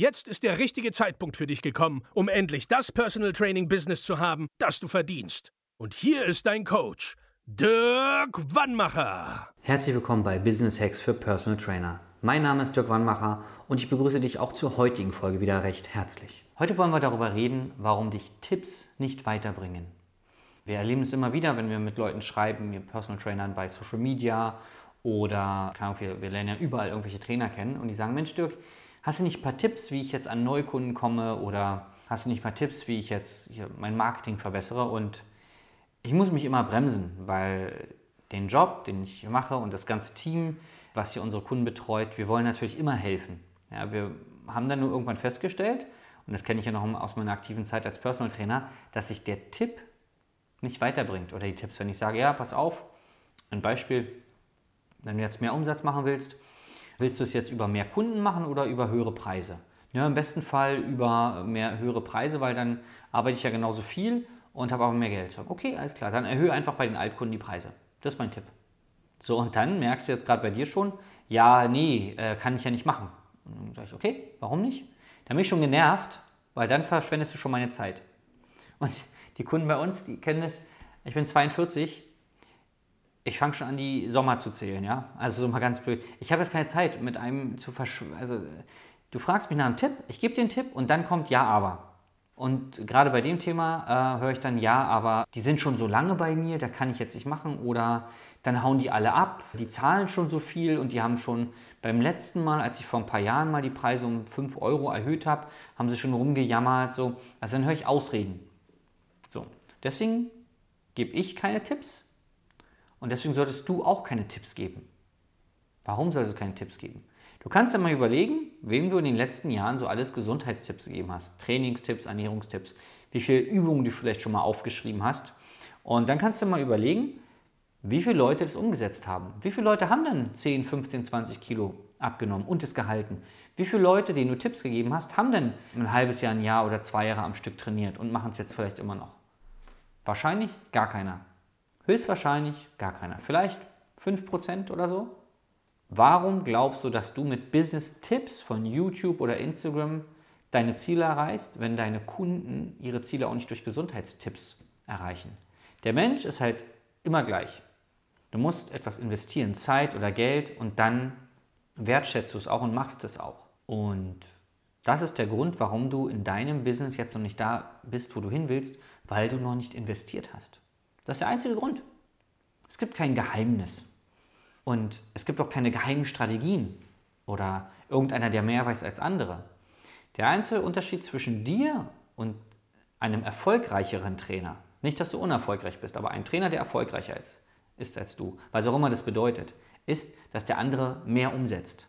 Jetzt ist der richtige Zeitpunkt für dich gekommen, um endlich das Personal Training Business zu haben, das du verdienst. Und hier ist dein Coach, Dirk Wannmacher. Herzlich willkommen bei Business Hacks für Personal Trainer. Mein Name ist Dirk Wannmacher und ich begrüße dich auch zur heutigen Folge wieder recht herzlich. Heute wollen wir darüber reden, warum dich Tipps nicht weiterbringen. Wir erleben es immer wieder, wenn wir mit Leuten schreiben, wir Personal Trainern bei Social Media oder wir, wir lernen ja überall irgendwelche Trainer kennen und die sagen, Mensch Dirk, hast du nicht ein paar Tipps, wie ich jetzt an Neukunden komme oder hast du nicht ein paar Tipps, wie ich jetzt mein Marketing verbessere und ich muss mich immer bremsen, weil den Job, den ich mache und das ganze Team, was hier unsere Kunden betreut, wir wollen natürlich immer helfen. Ja, wir haben dann nur irgendwann festgestellt, und das kenne ich ja noch aus meiner aktiven Zeit als Personal Trainer, dass sich der Tipp nicht weiterbringt. Oder die Tipps, wenn ich sage, ja, pass auf, ein Beispiel, wenn du jetzt mehr Umsatz machen willst, willst du es jetzt über mehr Kunden machen oder über höhere Preise? Ja, im besten Fall über mehr höhere Preise, weil dann arbeite ich ja genauso viel und habe aber mehr Geld. Okay, alles klar, dann erhöhe einfach bei den Altkunden die Preise. Das ist mein Tipp. So, und dann merkst du jetzt gerade bei dir schon, ja, nee, äh, kann ich ja nicht machen. Und dann sage ich, okay, warum nicht? Dann bin ich schon genervt, weil dann verschwendest du schon meine Zeit. Und die Kunden bei uns, die kennen das, ich bin 42, ich fange schon an, die Sommer zu zählen, ja. Also so mal ganz blöd. Ich habe jetzt keine Zeit, mit einem zu verschwenden. Also, du fragst mich nach einem Tipp, ich gebe den Tipp und dann kommt Ja, aber. Und gerade bei dem Thema äh, höre ich dann Ja, aber die sind schon so lange bei mir, da kann ich jetzt nicht machen. Oder dann hauen die alle ab, die zahlen schon so viel und die haben schon beim letzten Mal, als ich vor ein paar Jahren mal die Preise um 5 Euro erhöht habe, haben sie schon rumgejammert. So. Also dann höre ich Ausreden. So. Deswegen gebe ich keine Tipps und deswegen solltest du auch keine Tipps geben. Warum solltest du keine Tipps geben? Du kannst ja mal überlegen, wem du in den letzten Jahren so alles Gesundheitstipps gegeben hast. Trainingstipps, Ernährungstipps, wie viele Übungen du vielleicht schon mal aufgeschrieben hast. Und dann kannst du mal überlegen, wie viele Leute das umgesetzt haben. Wie viele Leute haben dann 10, 15, 20 Kilo abgenommen und es gehalten? Wie viele Leute, denen du Tipps gegeben hast, haben denn ein halbes Jahr, ein Jahr oder zwei Jahre am Stück trainiert und machen es jetzt vielleicht immer noch? Wahrscheinlich gar keiner. Höchstwahrscheinlich gar keiner. Vielleicht 5% oder so. Warum glaubst du, dass du mit Business-Tipps von YouTube oder Instagram deine Ziele erreichst, wenn deine Kunden ihre Ziele auch nicht durch Gesundheitstipps erreichen? Der Mensch ist halt immer gleich. Du musst etwas investieren, Zeit oder Geld, und dann wertschätzt du es auch und machst es auch. Und das ist der Grund, warum du in deinem Business jetzt noch nicht da bist, wo du hin willst, weil du noch nicht investiert hast. Das ist der einzige Grund. Es gibt kein Geheimnis. Und es gibt auch keine geheimen Strategien oder irgendeiner, der mehr weiß als andere. Der einzige Unterschied zwischen dir und einem erfolgreicheren Trainer nicht, dass du unerfolgreich bist, aber ein Trainer, der erfolgreicher ist, ist als du, was auch immer das bedeutet, ist, dass der andere mehr umsetzt.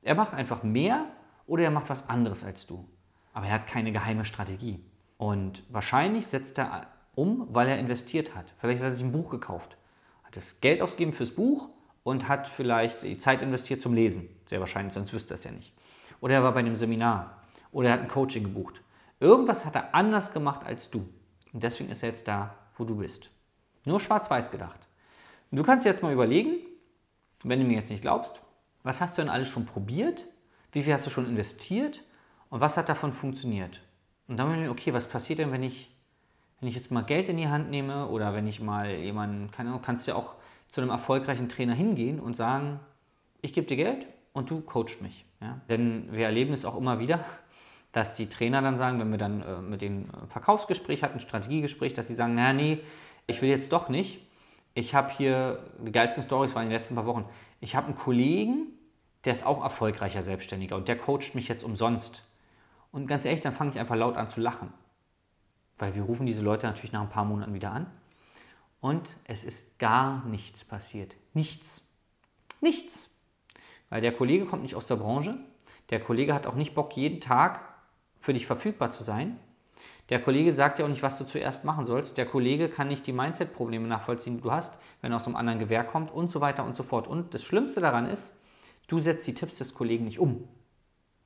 Er macht einfach mehr oder er macht was anderes als du. Aber er hat keine geheime Strategie. Und wahrscheinlich setzt er um, weil er investiert hat. Vielleicht hat er sich ein Buch gekauft, hat das Geld ausgegeben fürs Buch und hat vielleicht die Zeit investiert zum Lesen. Sehr wahrscheinlich, sonst wüsste er es ja nicht. Oder er war bei einem Seminar oder er hat ein Coaching gebucht. Irgendwas hat er anders gemacht als du. Und deswegen ist er jetzt da, wo du bist. Nur schwarz-weiß gedacht. Und du kannst jetzt mal überlegen, wenn du mir jetzt nicht glaubst, was hast du denn alles schon probiert? Wie viel hast du schon investiert? Und was hat davon funktioniert? Und dann mir, okay, was passiert denn, wenn ich, wenn ich jetzt mal Geld in die Hand nehme oder wenn ich mal jemanden, keine Ahnung, kannst du ja auch zu einem erfolgreichen Trainer hingehen und sagen, ich gebe dir Geld und du coachst mich. Ja? Denn wir erleben es auch immer wieder, dass die Trainer dann sagen, wenn wir dann äh, mit dem Verkaufsgespräch hatten, Strategiegespräch, dass sie sagen, naja, nee, ich will jetzt doch nicht. Ich habe hier, die geilsten Stories waren in den letzten paar Wochen, ich habe einen Kollegen, der ist auch erfolgreicher Selbstständiger und der coacht mich jetzt umsonst. Und ganz ehrlich, dann fange ich einfach laut an zu lachen. Weil wir rufen diese Leute natürlich nach ein paar Monaten wieder an. Und es ist gar nichts passiert. Nichts. Nichts. Weil der Kollege kommt nicht aus der Branche, Der Kollege hat auch nicht Bock, jeden Tag für dich verfügbar zu sein. Der Kollege sagt dir auch nicht, was du zuerst machen sollst. Der Kollege kann nicht die Mindset-Probleme nachvollziehen, die du hast, wenn er aus einem anderen Gewerk kommt und so weiter und so fort. Und das Schlimmste daran ist, du setzt die Tipps des Kollegen nicht um,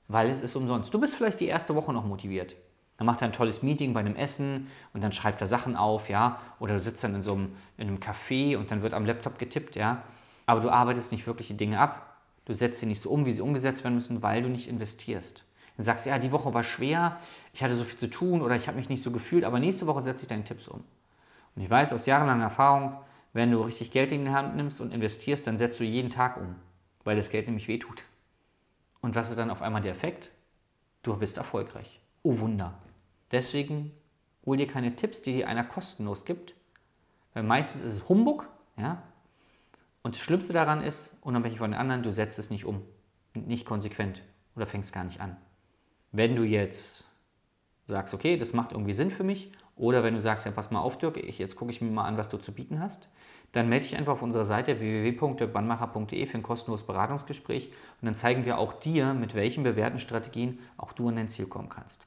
weil es ist umsonst. Du bist vielleicht die erste Woche noch motiviert. Dann macht er ein tolles Meeting bei einem Essen und dann schreibt er Sachen auf, ja. Oder du sitzt dann in so einem, in einem Café und dann wird am Laptop getippt, ja. Aber du arbeitest nicht wirklich die Dinge ab. Du setzt sie nicht so um, wie sie umgesetzt werden müssen, weil du nicht investierst. Dann sagst du, ja, die Woche war schwer, ich hatte so viel zu tun oder ich habe mich nicht so gefühlt, aber nächste Woche setze ich deine Tipps um. Und ich weiß aus jahrelanger Erfahrung, wenn du richtig Geld in die Hand nimmst und investierst, dann setzt du jeden Tag um, weil das Geld nämlich wehtut. Und was ist dann auf einmal der Effekt? Du bist erfolgreich. Oh Wunder. Deswegen hol dir keine Tipps, die dir einer kostenlos gibt, weil meistens ist es Humbug, ja. Und das Schlimmste daran ist, unabhängig von den anderen, du setzt es nicht um, nicht konsequent oder fängst gar nicht an. Wenn du jetzt sagst, okay, das macht irgendwie Sinn für mich, oder wenn du sagst, ja, pass mal auf, Dirk, ich, jetzt gucke ich mir mal an, was du zu bieten hast, dann melde dich einfach auf unserer Seite www.dirkbannmacher.de für ein kostenloses Beratungsgespräch und dann zeigen wir auch dir, mit welchen bewährten Strategien auch du an dein Ziel kommen kannst.